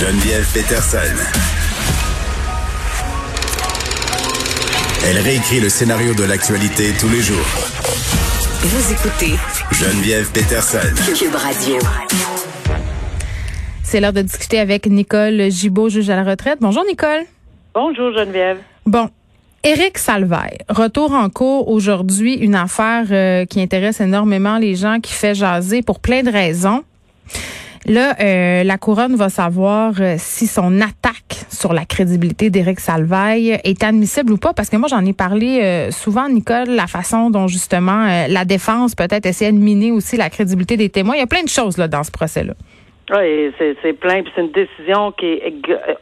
Geneviève Peterson. Elle réécrit le scénario de l'actualité tous les jours. Vous écoutez Geneviève Peterson. Cube Radio. C'est l'heure de discuter avec Nicole Gibault, juge à la retraite. Bonjour Nicole. Bonjour Geneviève. Bon, Éric Salvaille, retour en cours aujourd'hui, une affaire euh, qui intéresse énormément les gens, qui fait jaser pour plein de raisons. Là, euh, la couronne va savoir euh, si son attaque sur la crédibilité d'Éric Salvaille est admissible ou pas, parce que moi j'en ai parlé euh, souvent, Nicole, la façon dont justement la défense peut-être essaie de miner aussi la crédibilité des témoins. Il y a plein de choses là dans ce procès-là. Oui, c'est plein, puis c'est une décision qui est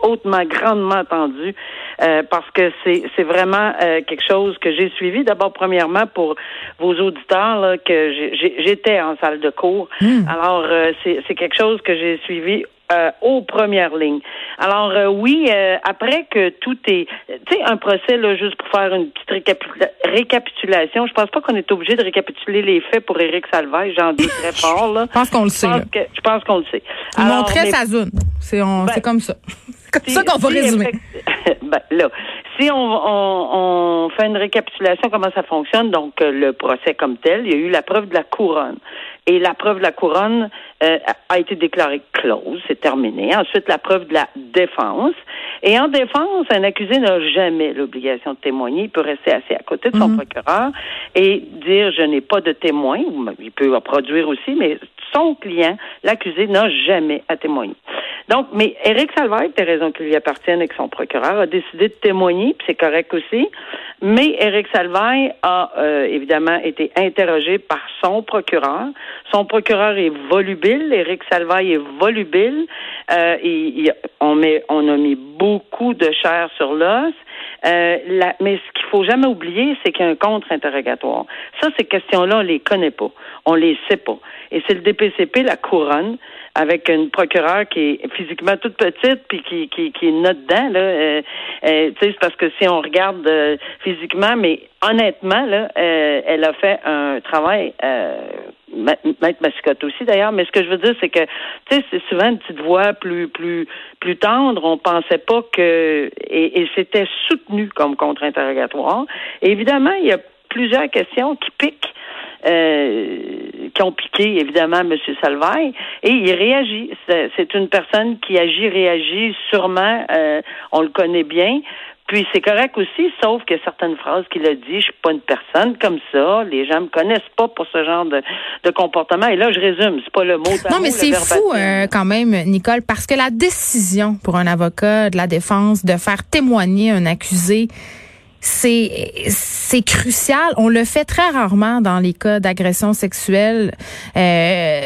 hautement, grandement attendue euh, parce que c'est c'est vraiment euh, quelque chose que j'ai suivi. D'abord, premièrement, pour vos auditeurs, là, que j'étais en salle de cours. Hmm. Alors, euh, c'est quelque chose que j'ai suivi euh, aux premières lignes. Alors euh, oui, euh, après que tout est, tu sais, un procès là, juste pour faire une petite récapitulation, je pense pas qu'on est obligé de récapituler les faits pour Éric Salvaille, j'en dis très fort là. je pense qu'on le sait. je pense qu'on le sait. Il montrait sa zone. C'est ben, c'est comme ça. C'est comme ça qu'on va résumer. ben, là, si on, on, on, fait une récapitulation comment ça fonctionne, donc le procès comme tel, il y a eu la preuve de la couronne. Et la preuve de la couronne euh, a été déclarée close, c'est terminé. Ensuite, la preuve de la défense. Et en défense, un accusé n'a jamais l'obligation de témoigner. Il peut rester assis à côté de son mhm. procureur et dire je n'ai pas de témoin. Il peut en produire aussi, mais son client, l'accusé, n'a jamais à témoigner. Donc, mais Éric Salvaire, des raisons qui lui appartiennent que son procureur a décidé de témoigner, puis c'est correct aussi. Mais Éric Salvaire a euh, évidemment été interrogé par son procureur. Son procureur est volubile. Éric Salvaire est volubile. Euh, on, met, on a mis beaucoup de chair sur l'os. Euh, mais ce qu'il faut jamais oublier, c'est qu'il y a un contre-interrogatoire. Ça, ces questions-là, on les connaît pas. On les sait pas. Et c'est le DPCP, la couronne, avec une procureure qui est physiquement toute petite puis qui, qui, qui est dedans là euh, euh, tu sais c'est parce que si on regarde euh, physiquement mais honnêtement là elle a fait un travail Maître Mascotte aussi d'ailleurs, mais ce que je veux dire, c'est que tu sais, c'est souvent une petite voix plus plus plus tendre. On pensait pas que et, et c'était soutenu comme contre-interrogatoire. Évidemment, il y a plusieurs questions qui piquent euh, qui ont piqué évidemment M. Salvaille et il réagit. C'est une personne qui agit, réagit sûrement, euh, on le connaît bien. Puis c'est correct aussi, sauf que certaines phrases qu'il a dit, je suis pas une personne comme ça, les gens me connaissent pas pour ce genre de, de comportement. Et là, je résume, c'est pas le mot. Non, mais c'est fou euh, quand même, Nicole, parce que la décision pour un avocat de la défense de faire témoigner un accusé, c'est c'est crucial. On le fait très rarement dans les cas d'agression sexuelle. Euh,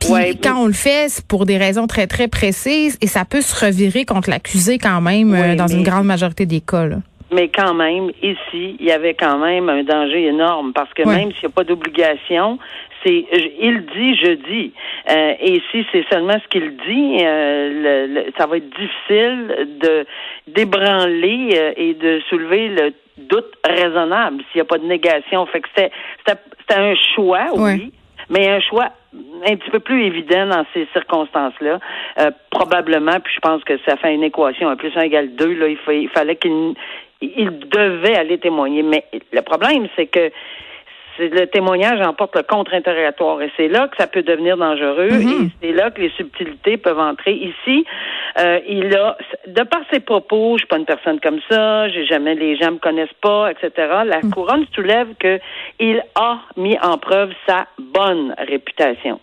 puis quand on le fait, c'est pour des raisons très très précises et ça peut se revirer contre l'accusé quand même euh, dans une grande majorité des cas. Mais quand même, ici, il y avait quand même un danger énorme parce que même s'il n'y a pas d'obligation, c'est il dit, je dis. Euh, et si c'est seulement ce qu'il dit, euh, ça va être difficile de d'ébranler euh, et de soulever le doute raisonnable s'il n'y a pas de négation. Fait que c'était un choix, oui, mais un choix un petit peu plus évident dans ces circonstances-là. probablement, puis je pense que ça fait une équation, un plus un égale deux, là, il, il fallait qu'il il devait aller témoigner. Mais le problème, c'est que le témoignage emporte le contre-interrogatoire et c'est là que ça peut devenir dangereux mm-hmm. et c'est là que les subtilités peuvent entrer. Ici, euh, il a, de par ses propos, je suis pas une personne comme ça, j'ai jamais, les gens me connaissent pas, etc. La mm. couronne soulève que il a mis en preuve sa bonne réputation.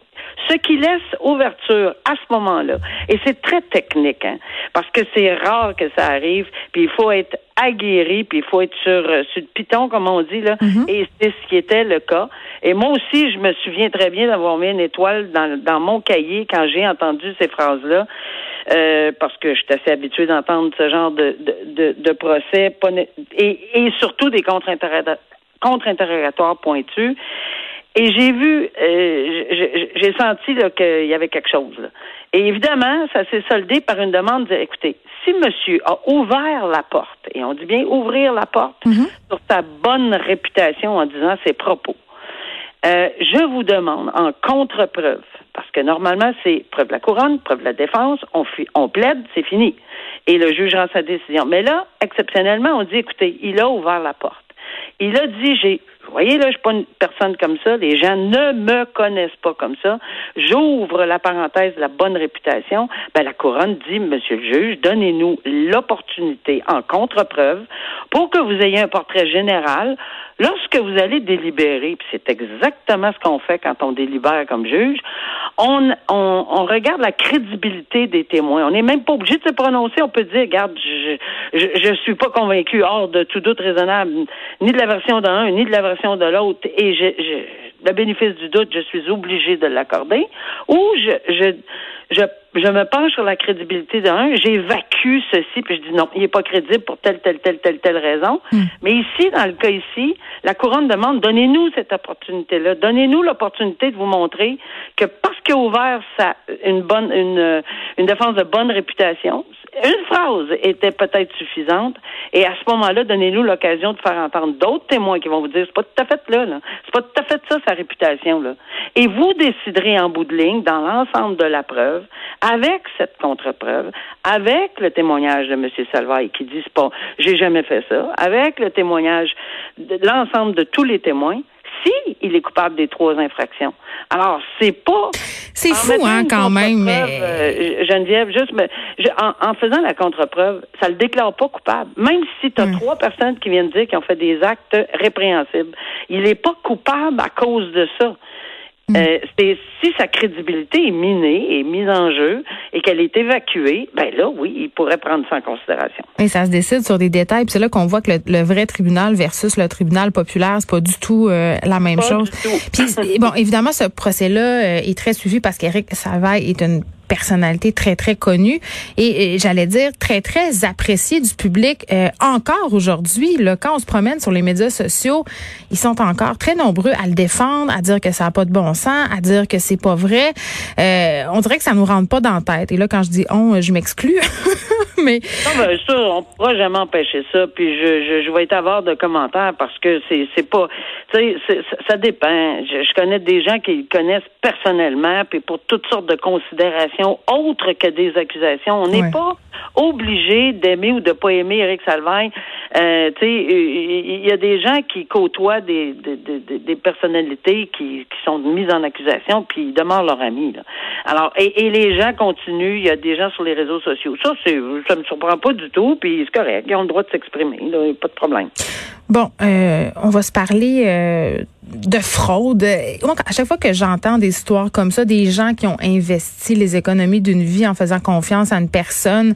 Ce qui laisse ouverture à ce moment-là. Et c'est très technique, hein, parce que c'est rare que ça arrive, puis il faut être aguerri, puis il faut être sur, euh, sur le piton, comme on dit, là. Mm-hmm. Et c'est ce qui était le cas. Et moi aussi, je me souviens très bien d'avoir mis une étoile dans, dans mon cahier quand j'ai entendu ces phrases-là. Euh, parce que je suis assez habituée d'entendre ce genre de, de, de, procès et, et surtout des contre-interrogatoires pointus. Et j'ai vu, euh, j'ai senti qu'il y avait quelque chose. Et évidemment, ça s'est soldé par une demande de, écoutez, si monsieur a ouvert la porte, et on dit bien ouvrir la porte, mhm. sur sa bonne réputation en disant ses propos, Euh, je vous demande en contre-preuve, parce que normalement, c'est preuve de la couronne, preuve de la défense, on, on plaide, c'est fini. Et le juge rend sa décision. Mais là, exceptionnellement, on dit, écoutez, il a ouvert la porte. Il a dit, j'ai vous voyez, là, je suis pas une personne comme ça. Les gens ne me connaissent pas comme ça. J'ouvre la parenthèse de la bonne réputation. Ben, la couronne dit, Monsieur le juge, donnez-nous l'opportunité en contre-preuve pour que vous ayez un portrait général lorsque vous allez délibérer. Puis c'est exactement ce qu'on fait quand on délibère comme juge. On, regarde la crédibilité des témoins. On n'est même pas obligé de se prononcer. On peut dire, regarde, je, je, je suis pas convaincu hors de tout doute raisonnable, ni de la version d'un, ni de la version de l'autre et je, le bénéfice du doute, je suis obligé de l'accorder, ou je, je, je, me penche sur la crédibilité d'un, j'évacue ceci, puis je dis non, il n'est pas crédible pour telle, telle, telle, telle, telle raison. Hmm. Mais ici, dans le cas ici, la couronne demande, donnez-nous cette opportunité-là, donnez-nous l'opportunité de vous montrer que parce qu'il a ouvert sa, une bonne, une, une défense de bonne réputation, une phrase était peut-être suffisante. Et à ce moment-là, donnez-nous l'occasion de faire entendre d'autres témoins qui vont vous dire c'est pas tout à fait là, là. c'est pas tout à fait ça sa réputation là. Et vous déciderez en bout de ligne dans l'ensemble de la preuve, avec cette contre-preuve, avec le témoignage de M. Salvaille qui dit pas j'ai jamais fait ça, avec le témoignage de l'ensemble de tous les témoins, si il est coupable des trois infractions. Alors, c'est pas. C'est fou, hein, quand même. Mais... Euh, Geneviève, juste, mais, en, faisant la contre-preuve, ça le déclare pas coupable. Même si tu as hmm. trois personnes qui viennent dire qu'ils ont fait des actes répréhensibles, il n'est pas coupable à cause de ça. Mm. Euh, si sa crédibilité est minée, est mise en jeu et qu'elle est évacuée, ben là, oui, il pourrait prendre ça en considération. Et ça se décide sur des détails. C'est là qu'on voit que le, vrai tribunal versus le tribunal populaire, c'est pas du tout euh, la même chose. Puis bon, évidemment, ce procès-là euh, est très suivi parce qu'Éric Savaille est une personnalité très très connue et, j'allais dire très très appréciée du public euh, encore aujourd'hui. Quand on se promène sur les médias sociaux ils sont encore très nombreux à le défendre à dire que ça a pas de bon sens à dire que c'est pas vrai. Euh, on dirait que ça nous rentre pas dans la tête. Et là quand je dis on je m'exclus. Mais non ben ça on pourra jamais empêcher ça. Puis je, je, je vais être avare de commentaires parce que c'est c'est pas tu sais ça dépend. Je, connais des gens qui connaissent personnellement puis pour toutes sortes de considérations autres que des accusations. On n'est pas obligé d'aimer ou de pas aimer Eric Salvagne. Euh, tu sais, il y a des gens qui côtoient des, des, des, personnalités qui, qui, sont mises en accusation, puis ils demeurent leurs amis. Là. Alors, et, les gens continuent. Il y a des gens sur les réseaux sociaux. Ça, c'est, ça me surprend pas du tout. Puis c'est correct. Ils ont le droit de s'exprimer. Pas de problème. Bon, euh, on va se parler euh, de fraude. à chaque fois que j'entends des histoires comme ça, des gens qui ont investi les économies d'une vie en faisant confiance à une personne,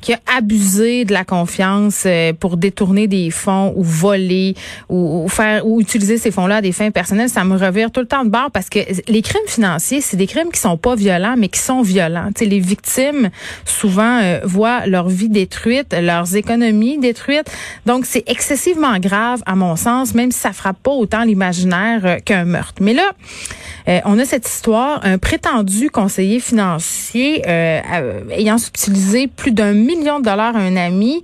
qui a abusé de la confiance euh, pour détourner des fonds ou voler ou, faire ou utiliser ces fonds-là à des fins personnelles, ça me revire tout le temps de bord parce que les crimes financiers, c'est des crimes qui sont pas violents mais qui sont violents. sais, les victimes souvent euh, voient leur vie détruite, leurs économies détruites. Donc c'est excessivement grave à mon sens, même si ça frappe pas autant l'imaginaire euh, qu'un meurtre. Mais là, on a cette histoire, un prétendu conseiller financier ayant subtilisé plus d'un millions de dollars à un ami.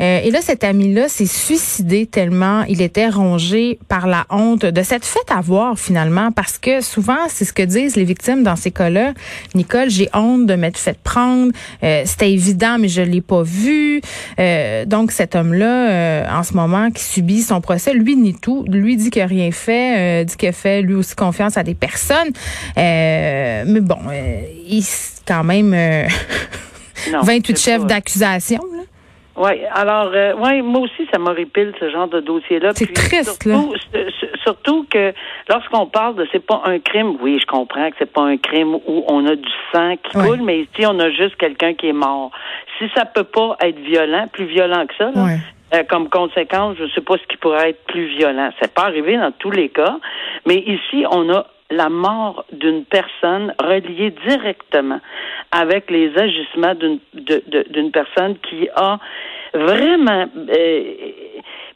Euh, et là, cet ami-là s'est suicidé tellement il était rongé par la honte de cette fête à voir finalement, parce que souvent, c'est ce que disent les victimes dans ces cas-là. Nicole, j'ai honte de m'être fait prendre. Euh, C'était évident, mais je l'ai pas vu. Euh, donc, cet homme-là, euh, en ce moment, qui subit son procès, lui nie tout. Lui dit qu'il n'a rien fait, euh, dit qu'il a fait lui aussi confiance à des personnes. mais bon, il quand même... 28 chefs d'accusation. Oui, alors, euh, ouais, moi aussi, ça m'horripile ce genre de dossier-là. C'est triste, surtout, là. Surtout que lorsqu'on parle de c'est pas un crime, oui, je comprends que c'est pas un crime où on a du sang qui coule, mais ici, on a juste quelqu'un qui est mort. Si ça peut pas être violent, plus violent que ça, euh, comme conséquence, je sais pas ce qui pourrait être plus violent. C'est pas arrivé dans tous les cas, mais ici, on a la mort d'une personne reliée directement avec les agissements d'une d'une personne qui a vraiment euh,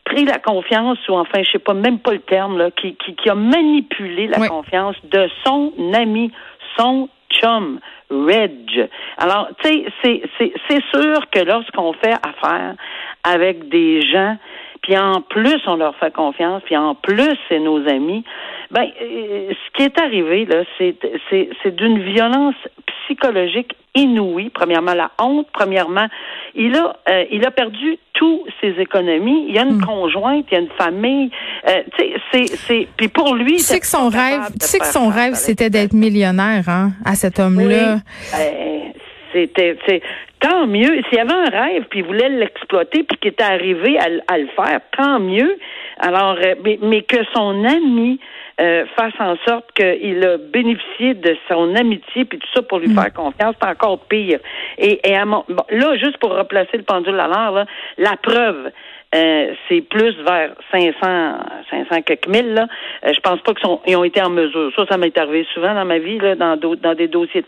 pris la confiance ou enfin je sais pas même pas le terme là qui qui, qui a manipulé la confiance de son ami son chum Reg. Alors tu sais c'est sûr que lorsqu'on fait affaire avec des gens puis en plus on leur fait confiance puis en plus c'est nos amis Ben, euh, ce qui est arrivé là, c'est c'est c'est d'une violence psychologique inouïe. Premièrement, la honte. Premièrement, il a euh, il a perdu tous ses économies. Il y a une conjointe, il y a une famille. Euh, tu sais, c'est c'est puis pour lui, Tu sais que son rêve, tu sais que son rêve, c'était d'être millionnaire, hein, à cet homme-là. Euh, c'était c'est tant mieux. S'il y avait un rêve, puis il voulait l'exploiter, puis qu'il était arrivé à, à, le faire, tant mieux. Alors, euh, mais, mais que son ami euh, fasse en sorte qu'il a bénéficié de son amitié puis tout ça pour lui Mm. faire confiance, c'est encore pire. Et, et à mon, bon, là, juste pour replacer le pendule à l'heure, la preuve, euh, c'est plus vers 500, 500 quelques mille. Là. Euh, je pense pas qu'ils ont été en mesure. Ça, ça m'est arrivé souvent dans ma vie, là, dans, dans des dossiers de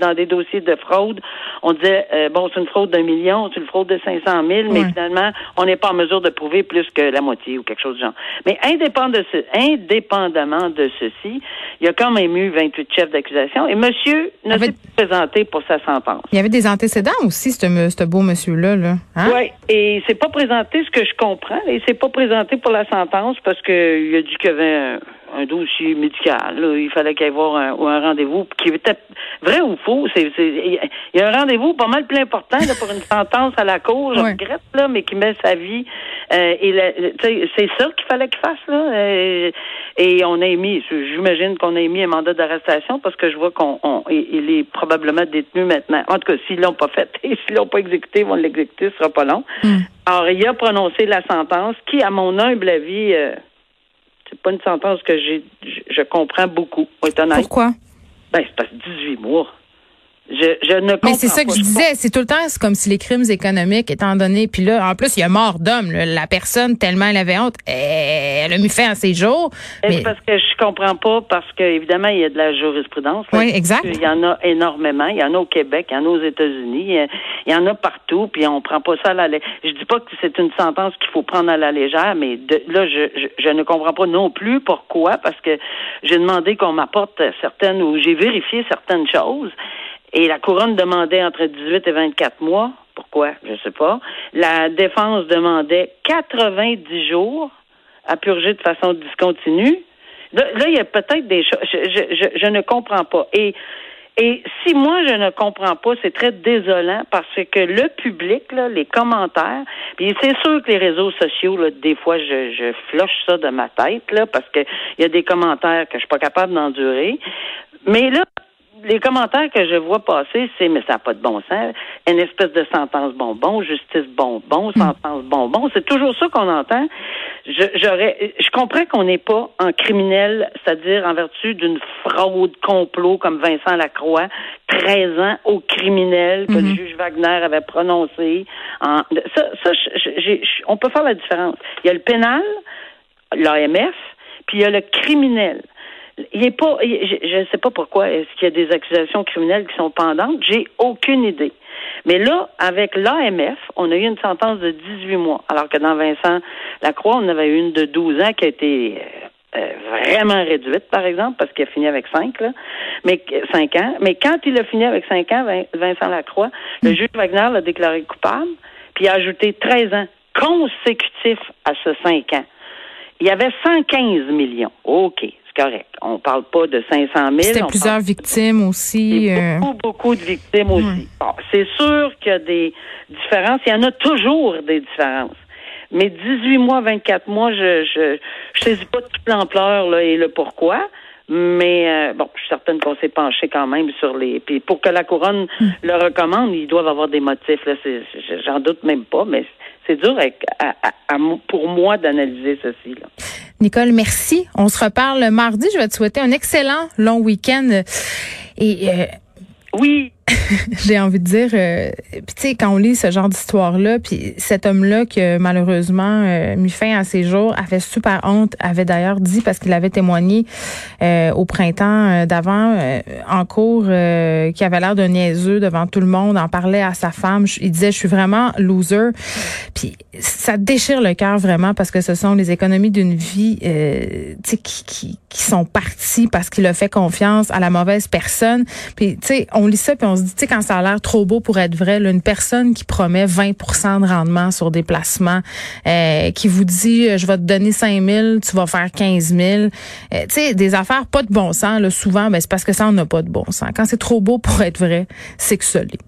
dans des dossiers de fraude. On disait, euh, bon, c'est une fraude d'un million, c'est une fraude de 500 000, mais Ouais. finalement, on n'est pas en mesure de prouver plus que la moitié ou quelque chose du genre. Mais indépendamment de, ce, indépendamment de ceci, il y a quand même eu 28 chefs d'accusation et monsieur ne Avec- s'est pas présenté pour sa sentence. Il y avait des antécédents aussi, ce, beau monsieur-là. Là. Hein? Oui, et il s'est pas présenté, ce que je comprends, il s'est pas présenté pour la sentence parce qu'il a dit qu'il y avait un, un dossier médical. là. Il fallait qu'il y ait voir un, ou un rendez-vous qui était vrai ou faux. C'est, c'est- il y a un rendez-vous pas mal plus important là, pour une sentence à la cour, je regrette, là, mais qui met sa vie. euh, et la- c'est ça qu'il fallait qu'il fasse. Là, euh, et on a émis, j'imagine qu'on a émis un mandat d'arrestation parce que je vois qu'on on- il est probablement détenu maintenant. En tout cas, s'ils l'ont pas fait et s'ils l'ont pas exécuté, ils vont l'exécuter, ce sera pas long. Hmm. Alors, il a prononcé la sentence qui, à mon humble avis, euh, c'est pas une sentence que j'ai, je, comprends beaucoup, honnête. Pourquoi? Ben, c'est parce que 18 mois. Je, je ne comprends Mais c'est ça que je disais, c'est tout le temps, c'est comme si les crimes économiques, étant donné, puis là, en plus, il y a mort d'homme, la personne, tellement elle avait honte, elle a mis fin à ses jours. Mais, Parce que je comprends pas, parce que évidemment, il y a de la jurisprudence. là. Oui, exact. Il y en a énormément. Il y en a au Québec, il y en a aux États-Unis, il y a- il y en a partout, puis on prend pas ça à la légère. Je dis pas que c'est une sentence qu'il faut prendre à la légère, mais de, là, je, je, je ne comprends pas non plus pourquoi, parce que j'ai demandé qu'on m'apporte certaines, ou j'ai vérifié certaines choses, et la couronne demandait entre 18 et 24 mois. Pourquoi? Je sais pas. La défense demandait 90 jours à purger de façon discontinue. Là, il y a peut-être des choses. Je, je, je, ne comprends pas. Et, et si moi, je ne comprends pas, c'est très désolant parce que le public, là, les commentaires, puis c'est sûr que les réseaux sociaux, là, des fois, je, je floche ça de ma tête, là, parce que il y a des commentaires que je suis pas capable d'endurer. Mais là, les commentaires que je vois passer, c'est mais ça n'a pas de bon sens. Une espèce de sentence bonbon, justice bonbon, sentence bonbon. C'est toujours ça qu'on entend. Je, j'aurais, je comprends qu'on n'est pas en criminel, c'est-à-dire en vertu d'une fraude complot comme Vincent Lacroix, 13 ans au criminel que le juge Wagner avait prononcé. En, ça, ça j'ai- on peut faire la différence. Il y a le pénal, l'AMF, puis il y a le criminel. Il est pas, il- je ne sais pas pourquoi est-ce qu'il y a des accusations criminelles qui sont pendantes? J'ai aucune idée. Mais là, avec l'AMF, on a eu une sentence de 18 mois, alors que dans Vincent Lacroix, on avait eu une de 12 ans qui a été euh, vraiment réduite, par exemple, parce qu'il a fini avec 5, là, mais 5 ans. Mais quand il a fini avec 5 ans, Vin- Vincent Lacroix, le juge Wagner l'a déclaré coupable, puis a ajouté 13 ans consécutifs à ce 5 ans. Il y avait 115 millions. OK, correct. On parle pas de 500 000. c'était plusieurs victimes aussi. a euh, beaucoup, beaucoup de victimes aussi. Bon, c'est sûr qu'il y a des différences. Il y en a toujours des différences. Mais 18 mois, 24 mois, je je, je saisis pas toute l'ampleur là, et le pourquoi. Mais euh, bon, je suis certaine qu'on s'est penché quand même sur les. Puis pour que la couronne le recommande, ils doivent avoir des motifs. Là, c'est, j'en doute même pas, mais c'est dur avec- à- à- à mo- pour moi d'analyser ceci. Là. Nicole, merci. On se reparle mardi. Je vais te souhaiter un excellent long week-end. Et euh, Oui, j'ai envie de dire, euh, tu sais, quand on lit ce genre d'histoire-là, puis cet homme-là qui malheureusement euh, mis fin à ses jours avait super honte, avait d'ailleurs dit, parce qu'il avait témoigné euh, au printemps euh, d'avant, euh, en cours, euh, qui avait l'air d'un niaiseux devant tout le monde, en parlait à sa femme, il disait, je suis vraiment loser. Puis ça déchire le cœur vraiment, parce que ce sont les économies d'une vie tu sais, qui, qui, qui sont parties parce qu'il a fait confiance à la mauvaise personne. Puis tu sais, on lit ça, puis on tu sais, quand ça a l'air trop beau pour être vrai, là, une personne qui promet 20% de rendement sur des placements, euh, qui vous dit, euh, je vais te donner 5 000, tu vas faire 15 000. Euh, tu sais, des affaires pas de bon sens, là, souvent, ben, c'est parce que ça, on n'a pas de bon sens. Quand c'est trop beau pour être vrai, c'est que ça l'est.